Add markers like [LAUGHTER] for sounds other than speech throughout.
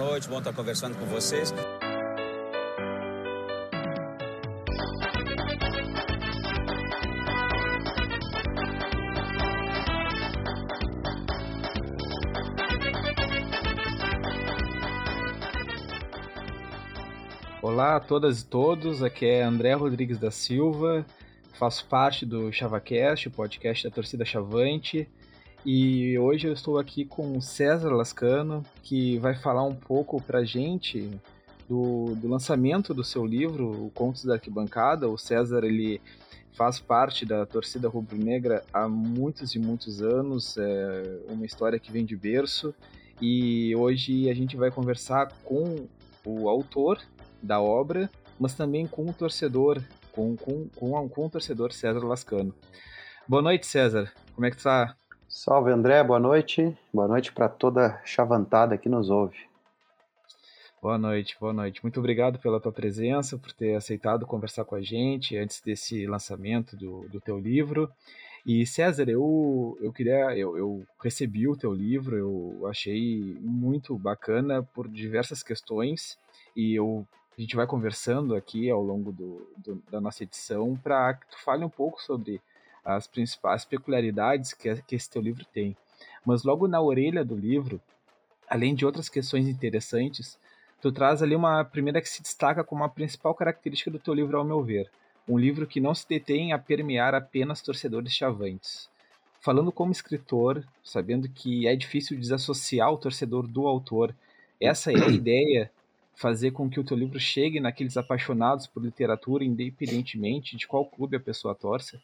noite, bom estar conversando com vocês. Olá a todas e todos, aqui é André Rodrigues da Silva, faço parte do ChavaCast, o podcast da torcida Chavante, e hoje eu estou aqui com o César Lascano, que vai falar um pouco pra gente do, do lançamento do seu livro, o Contos da Arquibancada. O César, ele faz parte da torcida rubro-negra há muitos e muitos anos, é uma história que vem de berço, e hoje a gente vai conversar com o autor da obra, mas também com o torcedor, com, com, com, com o torcedor César Lascano. Boa noite, César. Como é que tá? Salve André, boa noite. Boa noite para toda chavantada que nos ouve. Boa noite, boa noite. Muito obrigado pela tua presença, por ter aceitado conversar com a gente antes desse lançamento do, do teu livro. E César, eu, eu queria, eu, eu recebi o teu livro, eu achei muito bacana por diversas questões e eu a gente vai conversando aqui ao longo do, do da nossa edição para que tu fale um pouco sobre as principais peculiaridades que, que esse teu livro tem. Mas logo na orelha do livro, além de outras questões interessantes, tu traz ali uma primeira que se destaca como a principal característica do teu livro, ao meu ver. Um livro que não se detém a permear apenas torcedores chavantes. Falando como escritor, sabendo que é difícil desassociar o torcedor do autor, essa é a [CLEARS THROAT] ideia fazer com que o teu livro chegue naqueles apaixonados por literatura, independentemente de qual clube a pessoa torce?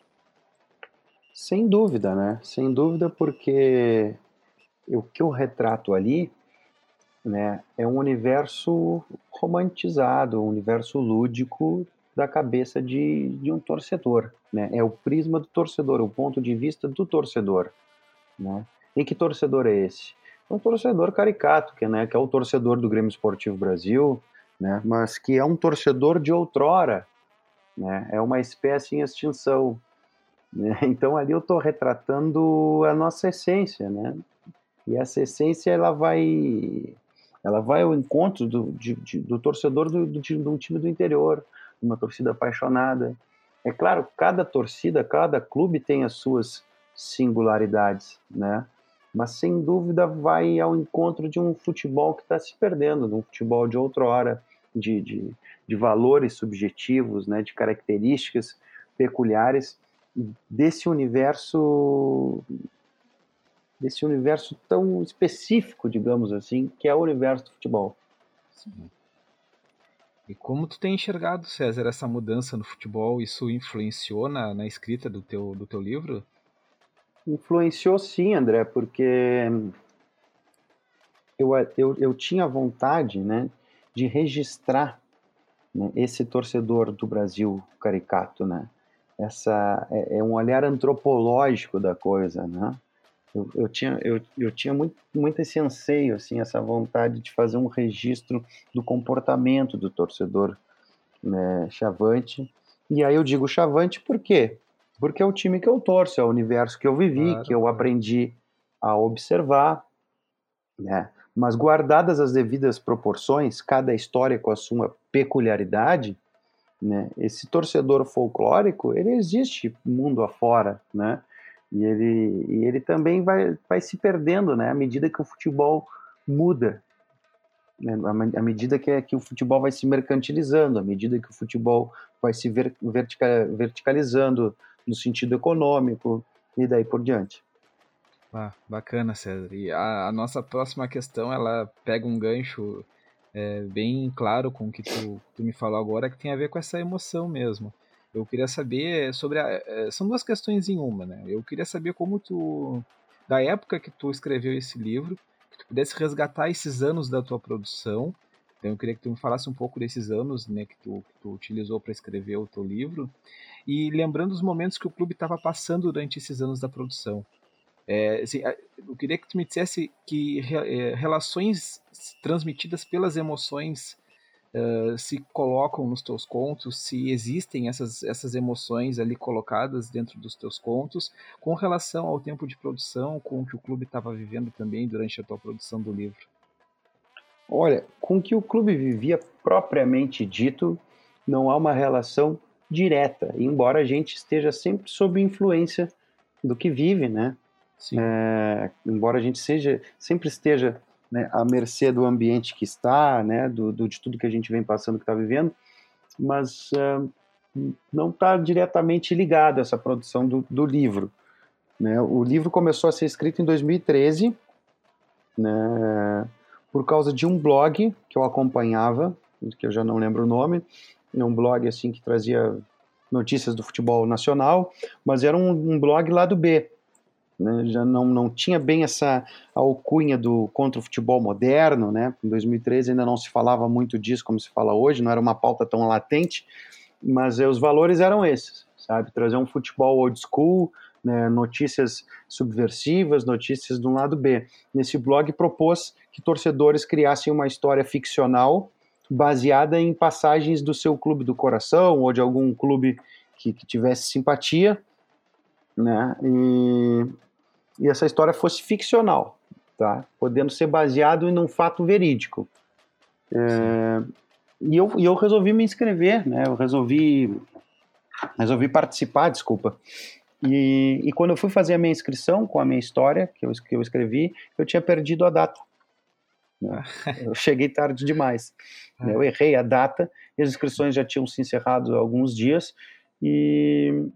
Sem dúvida, né? Sem dúvida, porque o que eu retrato ali né, é um universo romantizado, um universo lúdico da cabeça de, de um torcedor. Né? É o prisma do torcedor, o ponto de vista do torcedor. Né? E que torcedor é esse? É um torcedor caricato, que, né, que é o torcedor do Grêmio Esportivo Brasil, né, mas que é um torcedor de outrora, né, é uma espécie em extinção, né? [LAUGHS] Então ali eu estou retratando a nossa essência, né? E essa essência ela vai, ela vai ao encontro do, de, de, do torcedor do, do, de um time do interior, uma torcida apaixonada. É claro, cada torcida, cada clube tem as suas singularidades, né? Mas sem dúvida vai ao encontro de um futebol que está se perdendo, de um futebol de outrora, de, de, de valores subjetivos, né? De características peculiares desse universo desse universo tão específico, digamos assim, que é o universo do futebol. Sim. E como tu tem enxergado, César, essa mudança no futebol? Isso influenciou na, na escrita do teu, do teu livro? Influenciou sim, André, porque eu, eu, eu tinha vontade né, de registrar né, esse torcedor do Brasil caricato, né? Essa é, é, um olhar antropológico da coisa, né? Eu, eu tinha, eu, eu tinha muito, muito esse anseio, assim, essa vontade de fazer um registro do comportamento do torcedor né, chavante. E aí eu digo chavante por quê? Porque é o time que eu torço, é o universo que eu vivi, claro. que eu aprendi a observar, né? Mas guardadas as devidas proporções, cada história com a sua peculiaridade, né? Esse torcedor folclórico, ele existe mundo afora, né? E ele, e ele também vai, vai se perdendo, né? À medida que o futebol muda, né? à medida que, que o futebol vai se mercantilizando, à medida que o futebol vai se ver, vertica, verticalizando no sentido econômico e daí por diante. Ah, bacana, César. E a, a nossa próxima questão, ela pega um gancho é, bem claro com o que tu, tu, me falou agora, que tem a ver com essa emoção mesmo. Eu queria saber sobre a, é, são duas questões em uma, né? Eu queria saber como tu, da época que tu escreveu esse livro, que tu pudesse resgatar esses anos da tua produção. Então eu queria que tu me falasse um pouco desses anos, né, que tu, que tu utilizou para escrever o teu livro e lembrando os momentos que o clube estava passando durante esses anos da produção. É, assim, eu queria que tu me dissesse que é, relações transmitidas pelas emoções uh, se colocam nos teus contos, se existem essas, essas emoções ali colocadas dentro dos teus contos, com relação ao tempo de produção, com o que o clube estava vivendo também durante a tua produção do livro. Olha, com o que o clube vivia propriamente dito, não há uma relação direta, embora a gente esteja sempre sob influência do que vive, né? É, embora a gente seja sempre esteja né, à mercê do ambiente que está, né, do, do, de tudo que a gente vem passando, que está vivendo, mas uh, não está diretamente ligado a essa produção do, do livro. Né? O livro começou a ser escrito em 2013, né, por causa de um blog que eu acompanhava, que eu já não lembro o nome, é um blog assim que trazia notícias do futebol nacional, mas era um, um blog lá do B, né, já não, não tinha bem essa alcunha do contra o futebol moderno, né? Em 2013 ainda não se falava muito disso como se fala hoje, não era uma pauta tão latente, mas eh, os valores eram esses, sabe? Trazer um futebol old school, né, notícias subversivas, notícias do lado B. Nesse blog propôs que torcedores criassem uma história ficcional baseada em passagens do seu clube do coração ou de algum clube que, que tivesse simpatia, né? E, e essa história fosse ficcional, tá? Podendo ser baseado em um fato verídico. É, e, eu, e eu resolvi me inscrever, né? Eu resolvi, resolvi participar, desculpa. E, e quando eu fui fazer a minha inscrição com a minha história, que eu, que eu escrevi, eu tinha perdido a data. Né? Eu cheguei tarde demais. Né? Eu errei a data e as inscrições já tinham se encerrado há alguns dias. E,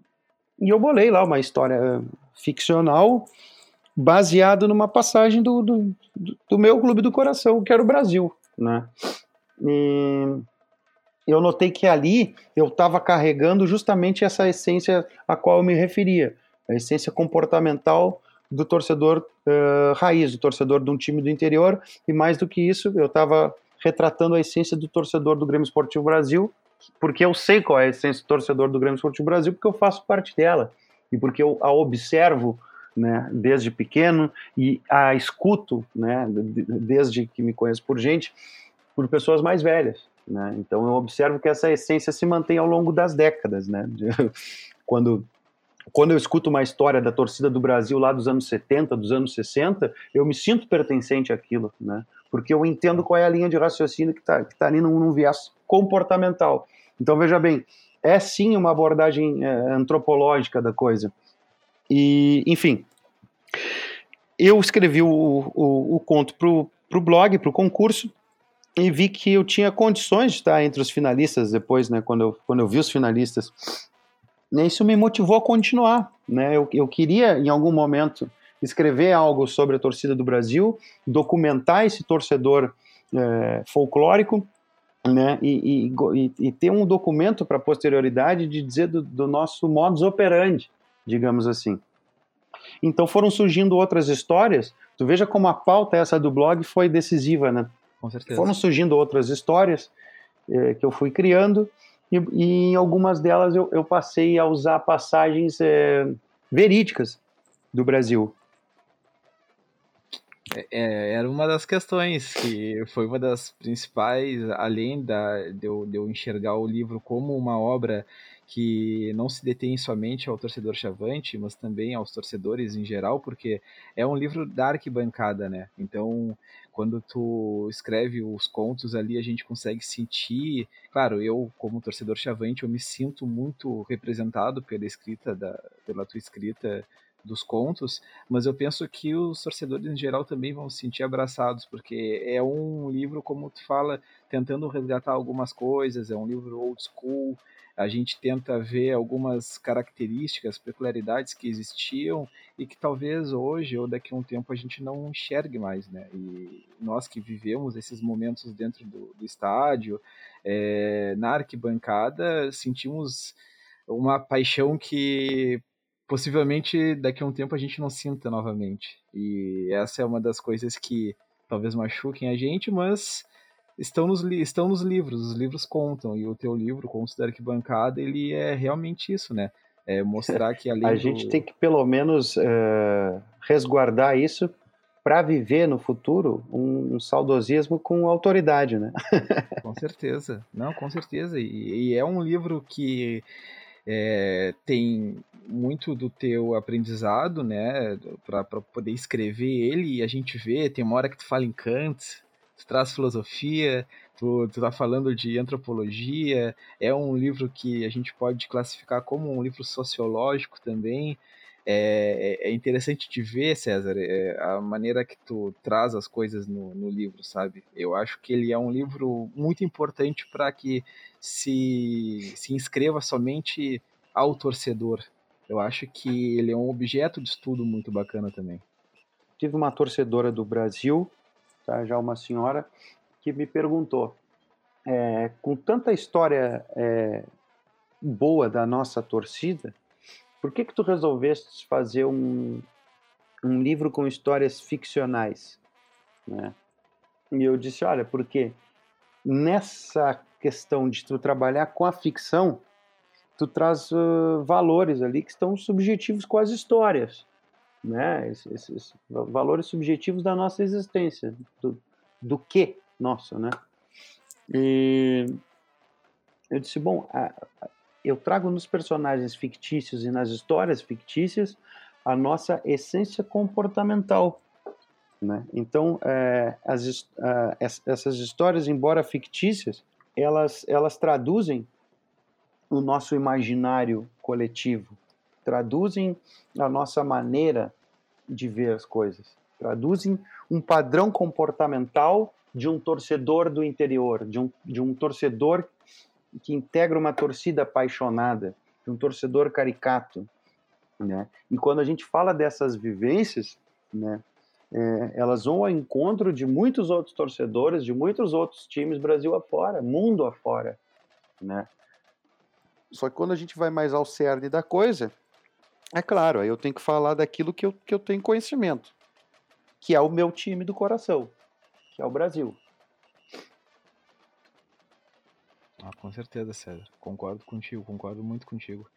e eu bolei lá uma história ficcional baseado numa passagem do, do, do, meu clube do coração, que era o Brasil, né? E eu notei que ali eu estava carregando justamente essa essência a qual eu me referia, a essência comportamental do torcedor uh, raiz, do torcedor de um time do interior, e mais do que isso, eu estava retratando a essência do torcedor do Grêmio Esportivo Brasil, porque eu sei qual é a essência do torcedor do Grêmio Esportivo Brasil, porque eu faço parte dela, e porque eu a observo né, desde pequeno e a escuto, né, desde que me conheço por gente, por pessoas mais velhas. Né? Então eu observo que essa essência se mantém ao longo das décadas. Né? [LAUGHS] Quando, quando eu escuto uma história da torcida do Brasil lá dos anos 70, dos anos 60, eu me sinto pertencente àquilo, né? porque eu entendo qual é a linha de raciocínio que está que tá ali num, num viés comportamental. Então veja bem, é sim uma abordagem é, antropológica da coisa. E, enfim, eu escrevi o, o, o conto para o blog, para o concurso, e vi que eu tinha condições de estar entre os finalistas depois, né, quando eu, quando eu vi os finalistas. E isso me motivou a continuar. Né? Eu, eu queria, em algum momento, escrever algo sobre a torcida do Brasil, documentar esse torcedor é, folclórico, né, e, e, e, ter um documento para a posterioridade de dizer do, do nosso modus operandi, digamos assim. Então foram surgindo outras histórias. Tu veja como a pauta essa do blog foi decisiva, né? Com certeza. Foram surgindo outras histórias eh, que eu fui criando e, e, em algumas delas eu, eu passei a usar passagens eh, verídicas do Brasil. É, é, era uma das questões que foi uma das principais, além da, de, eu, de eu enxergar o livro como uma obra que não se detém somente ao torcedor chavante, mas também aos torcedores em geral, porque é um livro da arquibancada, né? Então, quando tu escreve os contos ali, a gente consegue sentir. Claro, eu, como torcedor chavante, eu me sinto muito representado pela escrita, da, pela tua escrita dos contos, mas eu penso que os torcedores em geral também vão se sentir abraçados, porque é um livro, como tu fala, tentando resgatar algumas coisas, é um livro old school, a gente tenta ver algumas características, peculiaridades que existiam e que talvez hoje ou daqui a um tempo a gente não enxergue mais, né? E nós que vivemos esses momentos dentro do, do estádio, é, na arquibancada, sentimos uma paixão que possivelmente daqui a um tempo a gente não sinta novamente. E essa é uma das coisas que talvez machuquem a gente, mas estão nos, estão nos livros, os livros contam, e o teu livro, Contos da Arquibancada, ele é realmente isso, né? É mostrar que [LAUGHS] além A do... gente tem que pelo menos uh, resguardar isso para viver no futuro um, um, saudosismo com autoridade, né? [LAUGHS] com certeza, não, com certeza. E, e é um livro que é, tem muito do teu aprendizado, né, para poder escrever ele, e a gente vê, tem uma hora que tu fala em Kant, tu traz filosofia, tu, tu tá falando de antropologia, é um livro que a gente pode classificar como um livro sociológico também. É, é, é interessante de ver, César, é, a maneira que tu traz as coisas no, no, livro, sabe? Eu acho que ele é um livro muito importante para que se, se inscreva somente ao torcedor. Eu acho que ele é um objeto de estudo muito bacana também. Tive uma torcedora do Brasil, tá, já uma senhora, que me perguntou, é, com tanta história é, boa da nossa torcida, por que que tu resolveste fazer um, um livro com histórias ficcionais? Né? E eu disse, olha, porque nessa questão de tu trabalhar com a ficção, tu traz uh, valores ali que estão subjetivos com as histórias, né? Esses, esses valores subjetivos da nossa existência, do, do que nosso, né? E eu disse, bom, eu trago nos personagens fictícios e nas histórias fictícias a nossa essência comportamental. Né? Então, é, as, essas histórias, embora fictícias, elas, elas traduzem o nosso imaginário coletivo, traduzem a nossa maneira de ver as coisas, traduzem um padrão comportamental de um torcedor do interior, de um, de um torcedor que integra uma torcida apaixonada, de um torcedor caricato. Né? E quando a gente fala dessas vivências, né, é, elas vão ao encontro de muitos outros torcedores, de muitos outros times Brasil afora, mundo afora. Né? Só que quando a gente vai mais ao cerne da coisa, é claro, aí eu tenho que falar daquilo que eu, que eu tenho conhecimento, que é o meu time do coração, que é o Brasil. Ah, com certeza, César. Concordo contigo, concordo muito contigo.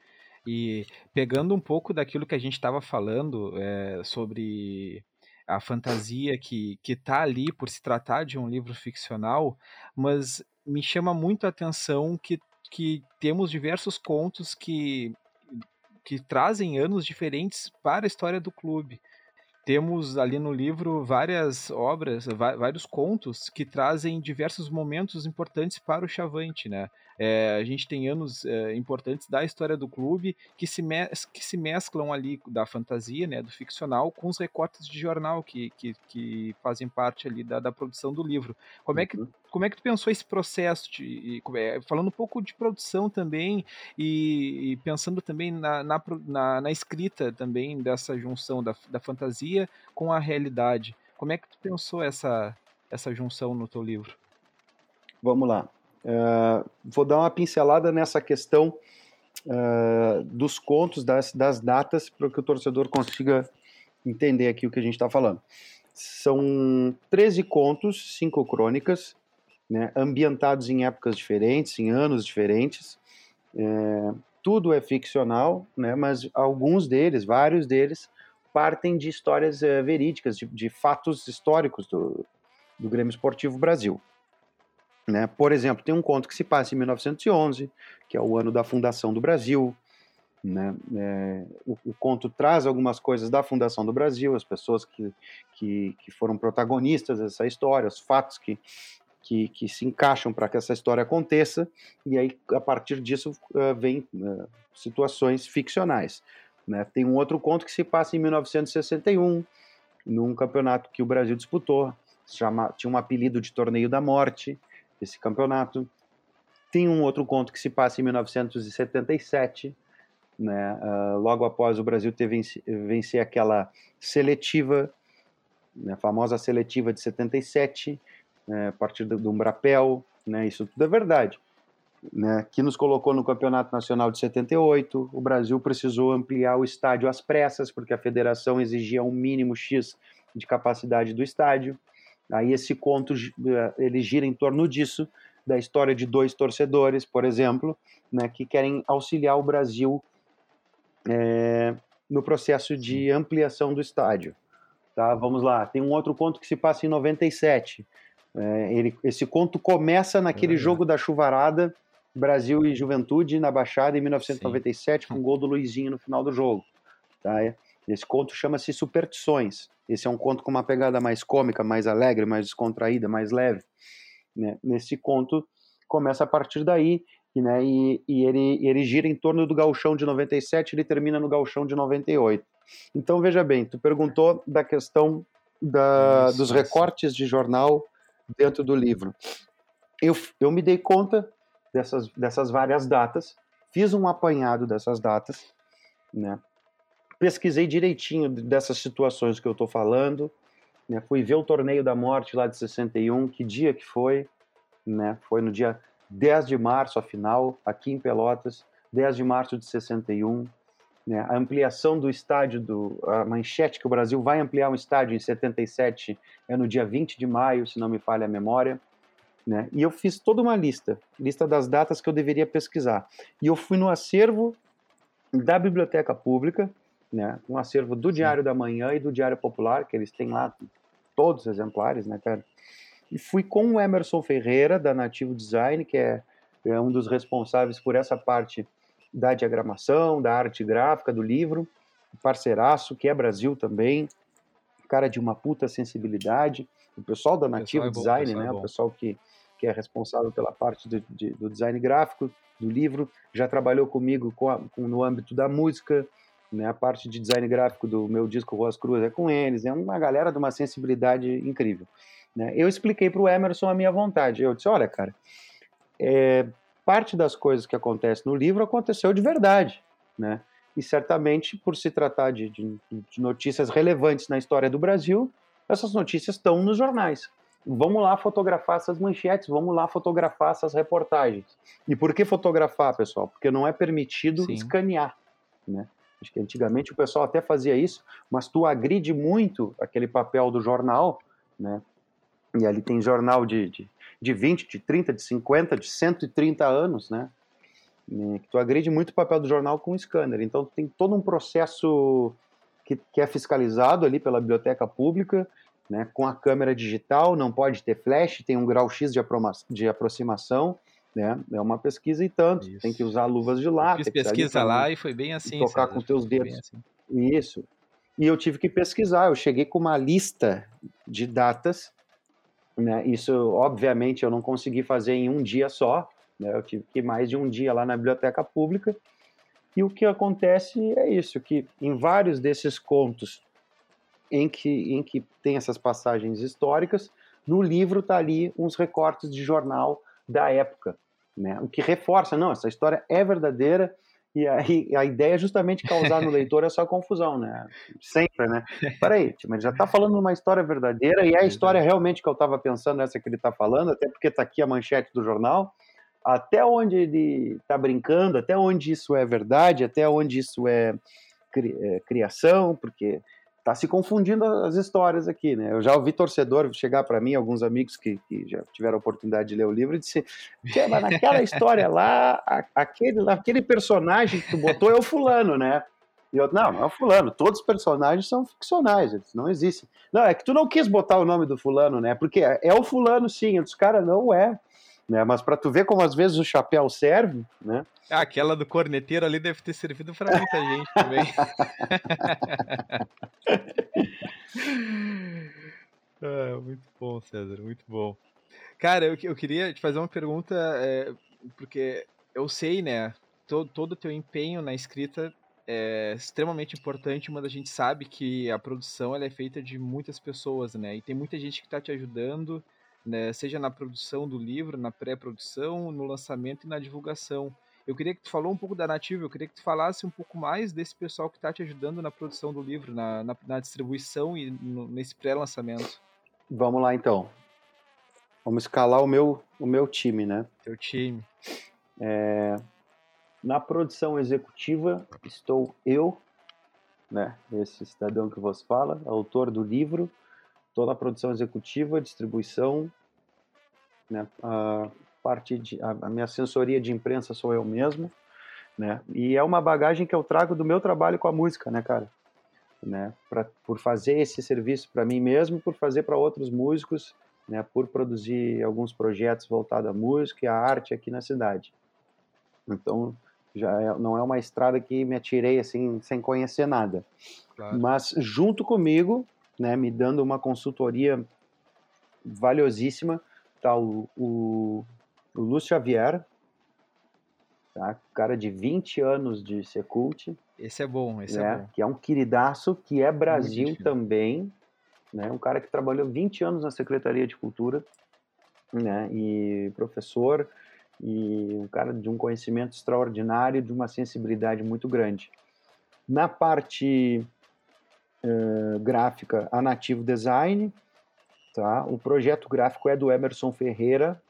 E pegando um pouco daquilo que a gente estava falando é, sobre a fantasia que, que tá ali por se tratar de um livro ficcional, mas me chama muito a atenção que, que temos diversos contos que, que trazem anos diferentes para a história do clube temos ali no livro várias obras, vários contos que trazem diversos momentos importantes para o Chavante, né? É, a gente tem anos é, importantes da história do clube que se, que se mesclam ali da fantasia, né, do ficcional, com os recortes de jornal que, que, que fazem parte ali da, da produção do livro. Como é que uhum. como é que tu pensou esse processo de, é, falando um pouco de produção também e, e pensando também na, na, na, na, escrita também dessa junção da, da fantasia com a realidade. Como é que tu pensou essa essa junção no teu livro? Vamos lá. Uh, vou dar uma pincelada nessa questão uh, dos contos, das, das datas, para que o torcedor consiga entender aqui o que a gente está falando. São 13 contos, cinco crônicas, né, ambientados em épocas diferentes, em anos diferentes. É, tudo é ficcional, né, mas alguns deles, vários deles, partem de histórias é, verídicas, de, de, fatos históricos do, do Grêmio Esportivo Brasil. Né? Por exemplo, tem um conto que se passa em 1911, que é o ano da fundação do Brasil. Né? É, o, o, conto traz algumas coisas da fundação do Brasil, as pessoas que, que, que foram protagonistas dessa história, os fatos que, que, que se encaixam para que essa história aconteça, e aí, a partir disso, uh, vem uh, situações ficcionais. Né? Tem um outro conto que se passa em 1961, num campeonato que o Brasil disputou, chama, tinha um apelido de Torneio da Morte, esse campeonato. Tem um outro conto que se passa em 1977, né, uh, logo após o Brasil ter venci, vencer aquela seletiva, né, famosa seletiva de 77, né, a partir do, do Umbrapel, né, isso tudo é verdade. Né, que nos colocou no Campeonato Nacional de 78. O Brasil precisou ampliar o estádio às pressas, porque a federação exigia um mínimo X de capacidade do estádio. Aí esse conto eh, ele gira em torno disso, da história de dois torcedores, por exemplo, né, que querem auxiliar o Brasil é, no processo de ampliação do estádio. Tá, vamos lá. Tem um outro conto que se passa em 97. É, ele, esse conto começa naquele jogo da chuvarada, Brasil e Juventude na Baixada em 1997, Sim. com o gol do Luizinho no final do jogo. Tá? Esse conto chama-se Superstições. Esse é um conto com uma pegada mais cômica, mais alegre, mais descontraída, mais leve. Né? Nesse conto começa a partir daí né? e, e ele, ele gira em torno do gauchão de 97 ele termina no gauchão de 98. Então, veja bem, tu perguntou da questão da, dos recortes de jornal dentro do livro. Eu, eu me dei conta dessas, dessas várias datas, fiz um apanhado dessas datas, né? Pesquisei direitinho dessas situações que eu estou falando, né? fui ver o torneio da morte lá de 61, que dia que foi, né? foi no dia 10 de março, a final, aqui em Pelotas, 10 de março de 61, né? a ampliação do estádio, do, a manchete que o Brasil vai ampliar um estádio em 77 é no dia 20 de maio, se não me falha a memória, né? E eu fiz toda uma lista, lista das datas que eu deveria pesquisar. E eu fui no acervo da Biblioteca Pública, né? Um acervo do Diário da Manhã e do Diário Popular, que eles têm lá todos os exemplares, né, cara? E fui com o Emerson Ferreira, da Nativo Design, que é, é um dos responsáveis por essa parte da diagramação, da arte gráfica do livro, parceiraço, que é Brasil também, cara de uma puta sensibilidade, o pessoal da Nativo pessoal é bom, Design, né, é o pessoal que que é responsável pela parte do, de, do design gráfico do livro, já trabalhou comigo com a, com, no âmbito da música, né, a parte de design gráfico do meu disco Voz Cruz é com eles, é uma galera de uma sensibilidade incrível. Né? Eu expliquei para o Emerson a minha vontade, eu disse, olha, cara, é, parte das coisas que acontecem no livro aconteceu de verdade, né? E certamente, por se tratar de, de, de notícias relevantes na história do Brasil, essas notícias estão nos jornais vamos lá fotografar essas manchetes, vamos lá fotografar essas reportagens. E por que fotografar, pessoal? Porque não é permitido Sim. escanear, né? Acho que antigamente o pessoal até fazia isso, mas tu agride muito aquele papel do jornal, né? E ali tem jornal de, de, de 20, de 30, de 50, de 130 anos, né? Que tu agride muito o papel do jornal com o scanner. Então tem todo um processo que, que é fiscalizado ali pela biblioteca pública né, com a câmera digital, não pode ter flash, tem um grau X de, de aproximação, né, é uma pesquisa e tanto, Isso. tem que usar luvas de látex. fiz pesquisa lá e foi bem assim. Tocar com teus dedos. Assim. Isso. E eu tive que pesquisar, eu cheguei com uma lista de datas, né, isso obviamente eu não consegui fazer em um dia só, né, eu tive que ir mais de um dia lá na biblioteca pública, e o que acontece é isso, que em vários desses contos em que, em que tem essas passagens históricas. No livro está ali uns recortes de jornal da época, né? o que reforça, não, essa história é verdadeira e aí a ideia é justamente causar no [LAUGHS] leitor essa confusão, né? Sempre, né? Peraí, mas ele já está falando uma história verdadeira e é a história realmente que eu estava pensando, essa que ele está falando, até porque está aqui a manchete do jornal, até onde ele está brincando, até onde isso é verdade, até onde isso é, é criação, porque tá se confundindo as histórias aqui, né? Eu já ouvi torcedor chegar para mim, alguns amigos que, que, já tiveram a oportunidade de ler o livro, e disse: mas naquela história lá, aquele, aquele personagem que tu botou é o fulano, né? E eu, não, não é o fulano, todos os personagens são ficcionais, eles não existem. Não, é que tu não quis botar o nome do fulano, né? Porque é, é o fulano sim, os caras não é. Né? Mas para tu ver como às vezes o chapéu serve, né? Ah, aquela do corneteiro ali deve ter servido para muita gente também. [LAUGHS] ah, muito bom, César, muito bom. Cara, eu, eu queria te fazer uma pergunta, é, porque eu sei, né, todo, todo o teu empenho na escrita é extremamente importante, mas a gente sabe que a produção ela é feita de muitas pessoas, né, e tem muita gente que está te ajudando, né, seja na produção do livro, na pré-produção, no lançamento e na divulgação. Eu queria que tu falou um pouco da Nativa, eu queria que tu falasse um pouco mais desse pessoal que está te ajudando na produção do livro, na, na, na distribuição e no, nesse pré-lançamento. Vamos lá então. Vamos escalar o meu, o meu time, né? Teu time. É, na produção executiva estou eu, né? Esse cidadão que vos fala, autor do livro, toda a produção executiva, distribuição, né, a parte de a, a minha assessoria de imprensa sou eu mesmo, né? E é uma bagagem que eu trago do meu trabalho com a música, né, cara? Né, pra, por fazer esse serviço para mim mesmo, por fazer para outros músicos, né, por produzir alguns projetos voltados à música e à arte aqui na cidade. Então, Já é, não é uma estrada que me atirei assim sem conhecer nada. Claro. Mas junto comigo, né, me dando uma consultoria valiosíssima, tá o, o, o Lúcio Xavier, tá? cara de 20 anos de Secult. Esse é bom, esse né? é bom. Que é um queridaço, que é Brasil também, né? um cara que trabalhou 20 anos na Secretaria de Cultura, né? e professor, e um cara de um conhecimento extraordinário, de uma sensibilidade muito grande. Na parte uh, gráfica, a Nativo Design, tá? o projeto gráfico é do Emerson Ferreira,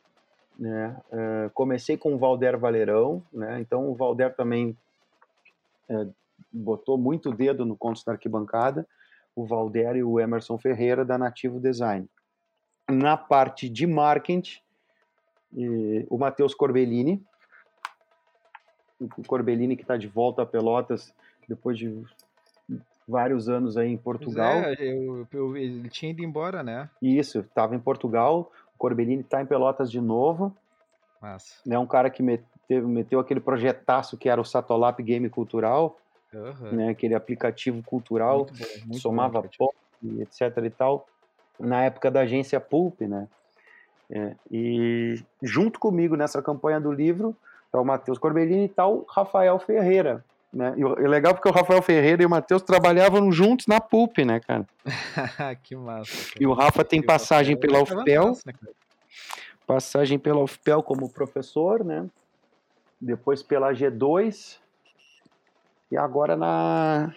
né? Uh, comecei com o Valder Valerão, né? então o Valder também uh, botou muito dedo no Contos da Arquibancada, o Valder e o Emerson Ferreira da Nativo Design. Na parte de marketing, o Matheus Corbellini, o Corbellini que está de volta a Pelotas depois de vários anos aí em Portugal. É, eu, eu, ele tinha ido embora, né? Isso, estava em Portugal. O Corbellini está em Pelotas de novo. Massa. É um cara que meteu, meteu aquele projetaço que era o Satolap Game Cultural, uhum. né? Aquele aplicativo cultural, muito bom, muito somava bom, pop, etc e tal. Na época da agência Pulp, né? É, e junto comigo nessa campanha do livro tá o Matheus Corbellini e tal tá Rafael Ferreira, né? E é legal porque o Rafael Ferreira e o Matheus trabalhavam juntos na Pulp, né, cara? [LAUGHS] que massa. Cara. E o Rafa tem passagem pela UFPEL, né, passagem pela UFPEL como professor, né? Depois pela G2 e agora na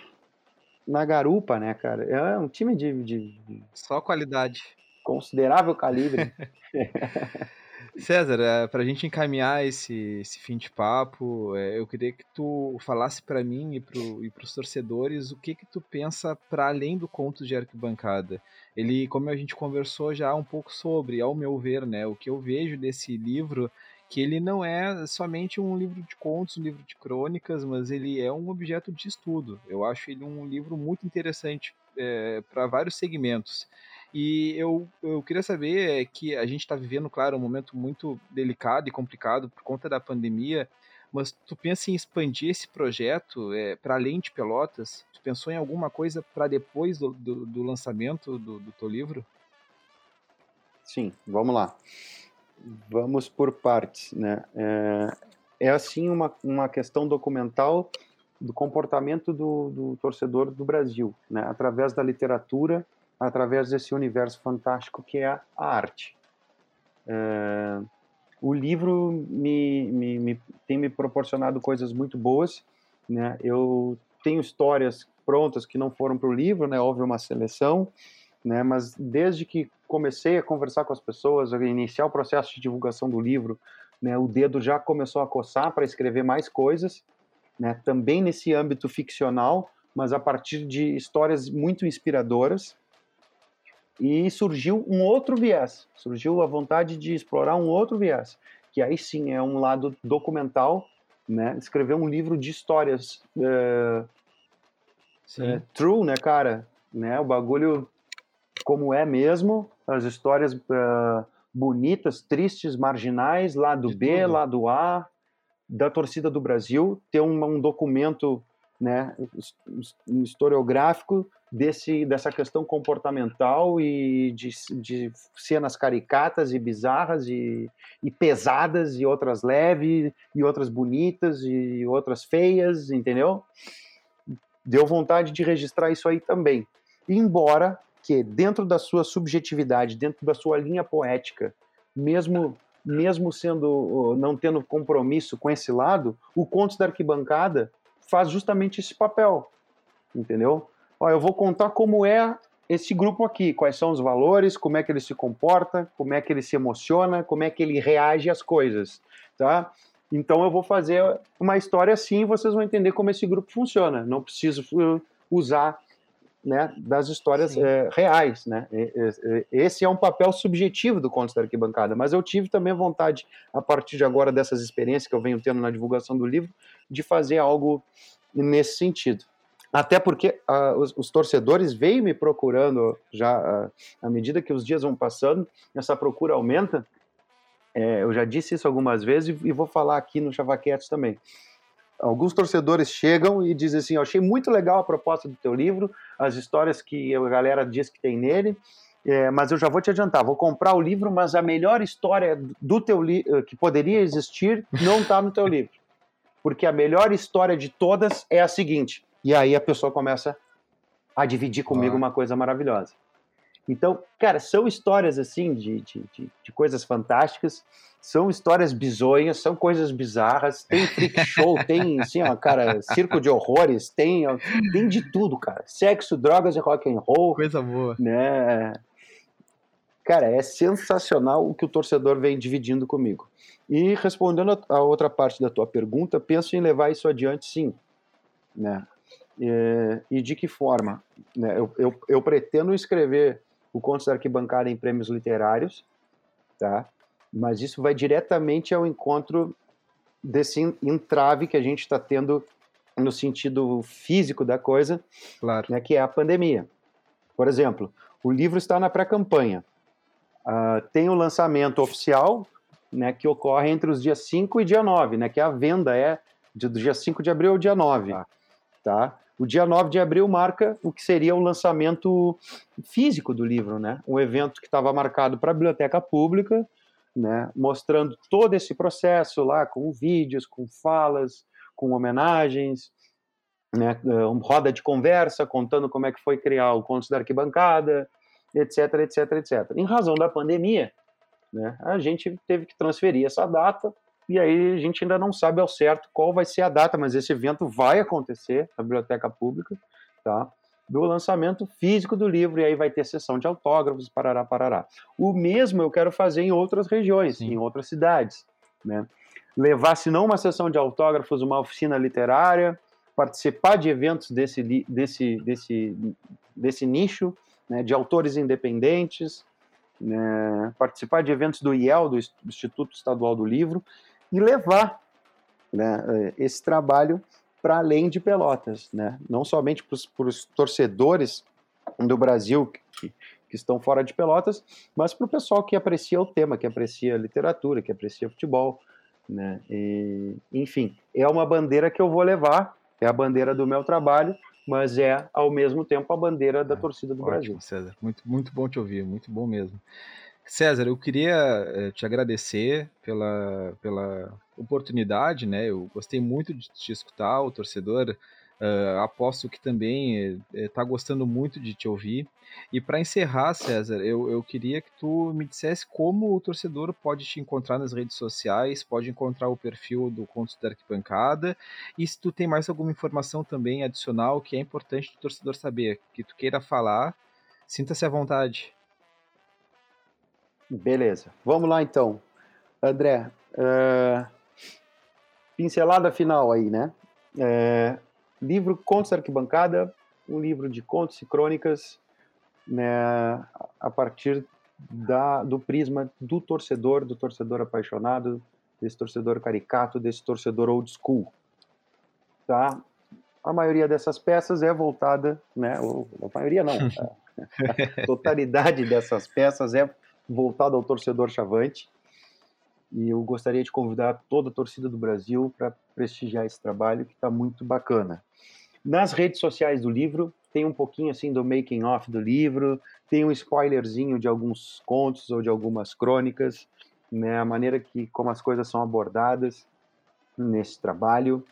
na Garupa, né, cara? É um time de, de... só qualidade, considerável calibre. [LAUGHS] César, é, para a gente encaminhar esse, esse fim de papo, é, eu queria que tu falasse para mim e para os torcedores o que que tu pensa para além do conto de arquibancada. Ele, como a gente conversou já um pouco sobre, ao meu ver, né, o que eu vejo desse livro, que ele não é somente um livro de contos, um livro de crônicas, mas ele é um objeto de estudo. Eu acho ele um livro muito interessante é, para vários segmentos. E eu, eu queria saber é, que a gente está vivendo, claro, um momento muito delicado e complicado por conta da pandemia, mas tu pensa em expandir esse projeto é, para além de Pelotas? Tu pensou em alguma coisa para depois do, do, do, lançamento do, do teu livro? Sim, vamos lá. Vamos por partes, né? É, é assim uma, uma questão documental do comportamento do, do torcedor do Brasil, né? Através da literatura através desse universo fantástico que é a arte. É, o livro me, me, me, tem me proporcionado coisas muito boas. Né? Eu tenho histórias prontas que não foram para o livro, né? houve uma seleção, né? mas desde que comecei a conversar com as pessoas, a iniciar o processo de divulgação do livro, né? o dedo já começou a coçar para escrever mais coisas, né? também nesse âmbito ficcional, mas a partir de histórias muito inspiradoras e surgiu um outro viés, surgiu a vontade de explorar um outro viés, que aí sim é um lado documental, né? Escrever um livro de histórias é, true, né, cara? Né? O bagulho como é mesmo, as histórias é, bonitas, tristes, marginais, lado de B, tudo. lado A, da torcida do Brasil, ter um, um documento né, historiográfico desse, dessa questão comportamental e de, de cenas caricatas e bizarras e, e, pesadas e outras leves e outras bonitas e outras feias, entendeu? Deu vontade de registrar isso aí também. Embora que dentro da sua subjetividade, dentro da sua linha poética, mesmo mesmo sendo não tendo compromisso com esse lado, o Contos da Arquibancada faz justamente esse papel, entendeu? Ó, eu vou contar como é esse grupo aqui, quais são os valores, como é que ele se comporta, como é que ele se emociona, como é que ele reage às coisas, tá? Então eu vou fazer uma história assim e vocês vão entender como esse grupo funciona. Não preciso uh, usar né, das histórias é, reais. Né? Esse é um papel subjetivo do Contos da Arquibancada, mas eu tive também a vontade, a partir de agora, dessas experiências que eu venho tendo na divulgação do livro, de fazer algo nesse sentido. Até porque uh, os, os, torcedores veem me procurando já uh, à medida que os dias vão passando, essa procura aumenta. É, eu já disse isso algumas vezes e, e vou falar aqui no Chavaquetes também. alguns torcedores chegam e dizem assim: Eu achei muito legal a proposta do teu livro, as histórias que a galera diz que tem nele. É, mas eu já vou te adiantar, vou comprar o livro, mas a melhor história do teu livro que poderia existir não está no teu livro. Porque a melhor história de todas é a seguinte. E aí a pessoa começa a dividir comigo ah. uma coisa maravilhosa. Então, cara, são histórias assim de, de, de, de, coisas fantásticas, são histórias bizonhas, são coisas bizarras, tem freak [LAUGHS] show, tem, assim, ó, cara, circo de horrores, tem, ó, tem de tudo, cara. Sexo, drogas e rock and roll. Coisa boa. Né? Cara, é sensacional o que o torcedor vem dividindo comigo. E respondendo a outra parte da tua pergunta, penso em levar isso adiante, sim. Né? É, e de que forma? Né? Eu, eu, eu pretendo escrever o Contos da Arquibancada em prêmios literários, tá? Mas isso vai diretamente ao encontro desse entrave que a gente está tendo no sentido físico da coisa, claro. né, que é a pandemia. Por exemplo, o livro está na pré-campanha. Uh, tem o lançamento oficial, né, que ocorre entre os dias 5 e dia 9, né, que a venda é do dia 5 de abril ao dia 9. Tá. tá? O dia 9 de abril marca o que seria o lançamento físico do livro, né? Um evento que estava marcado para a biblioteca pública, né? Mostrando todo esse processo lá, com vídeos, com falas, com homenagens, né? Uma roda de conversa contando como é que foi criar o Contos da Arquibancada, etc, etc, etc. Em razão da pandemia, né? A gente teve que transferir essa data e aí a gente ainda não sabe ao certo qual vai ser a data, mas esse evento vai acontecer na Biblioteca Pública, tá? Do lançamento físico do livro, e aí vai ter sessão de autógrafos, parará, parará. O mesmo eu quero fazer em outras regiões, Sim. em outras cidades, né? Levar, se não uma sessão de autógrafos, uma oficina literária, participar de eventos desse, desse, desse, desse nicho, né, de autores independentes, né, participar de eventos do IEL, do Instituto Estadual do Livro, e levar né, eh, esse trabalho para além de Pelotas, né? não somente para os torcedores do Brasil que, que, estão fora de Pelotas, mas para o pessoal que aprecia o tema, que aprecia literatura, que aprecia futebol. Né? E, enfim, é uma bandeira que eu vou levar, é a bandeira do meu trabalho, mas é ao mesmo tempo a bandeira da é, torcida do ótimo, Brasil. César, muito, muito bom te ouvir, muito bom mesmo. César, eu queria eh, te agradecer pela, pela oportunidade, né? Eu gostei muito de te escutar, o torcedor. Uh, aposto que também está gostando muito de te ouvir. E para encerrar, César, eu, eu queria que tu me dissesse como o torcedor pode te encontrar nas redes sociais, pode encontrar o perfil do Contos da Arquibancada, e se tu tem mais alguma informação também adicional que é importante o torcedor saber, que tu queira falar, sinta-se à vontade. Beleza, vamos lá então. André, uh, pincelada final aí, né? Uh, livro Contos da Arquibancada, um livro de contos e crônicas né, a partir da, do prisma do torcedor, do torcedor apaixonado, desse torcedor caricato, desse torcedor old school. Tá? A maioria dessas peças é voltada, né, a maioria não, a totalidade dessas peças é voltado ao torcedor chavante. E eu gostaria de convidar toda a torcida do Brasil para prestigiar esse trabalho que está muito bacana. Nas redes sociais do livro tem um pouquinho assim do making off do livro, tem um spoilerzinho de alguns contos ou de algumas crônicas, né, a maneira que como as coisas são abordadas nesse trabalho.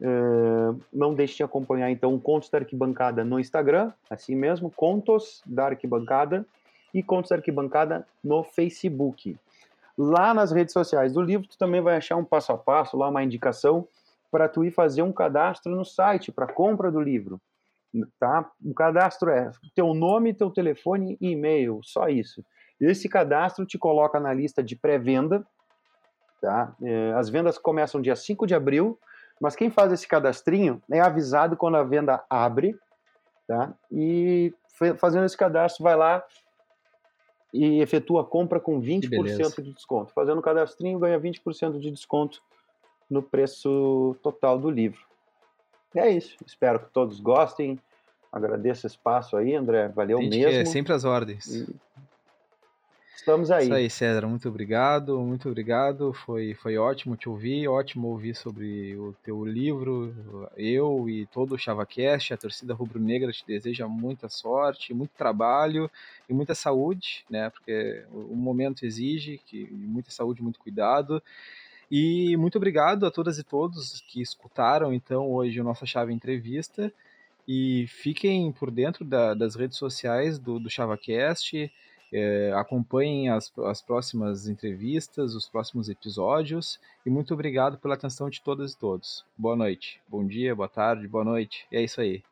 Uh, não deixe de acompanhar então Contos da Arquibancada no Instagram, assim mesmo, Contos da Arquibancada e Contos da Arquibancada no Facebook. Lá nas redes sociais do livro, tu também vai achar um passo a passo, lá uma indicação para tu ir fazer um cadastro no site para compra do livro. Tá? O cadastro é teu nome, teu telefone e e-mail, só isso. Esse cadastro te coloca na lista de pré-venda. Tá? É, as vendas começam dia 5 de abril, mas quem faz esse cadastrinho é avisado quando a venda abre. Tá? E fazendo esse cadastro, vai lá, e efetua a compra com 20% de desconto. Fazendo o cadastrinho, ganha 20% de desconto no preço total do livro. É isso. Espero que todos gostem. Agradeço o espaço aí, André. Valeu mesmo. É sempre as ordens. E Estamos aí. Isso aí, César. Muito obrigado, muito obrigado. Foi, foi ótimo te ouvir, ótimo ouvir sobre o teu livro. Eu e todo o ChavaCast, a torcida rubro-negra te deseja muita sorte, muito trabalho e muita saúde, né? Porque o momento exige que muita saúde, muito cuidado. E muito obrigado a todas e todos que escutaram então hoje a nossa chave entrevista. E fiquem por dentro da, das redes sociais do, do ChavaCast. É, acompanhem as, as próximas entrevistas, os próximos episódios. E muito obrigado pela atenção de todas e todos. Boa noite, bom dia, boa tarde, boa noite. E é isso aí.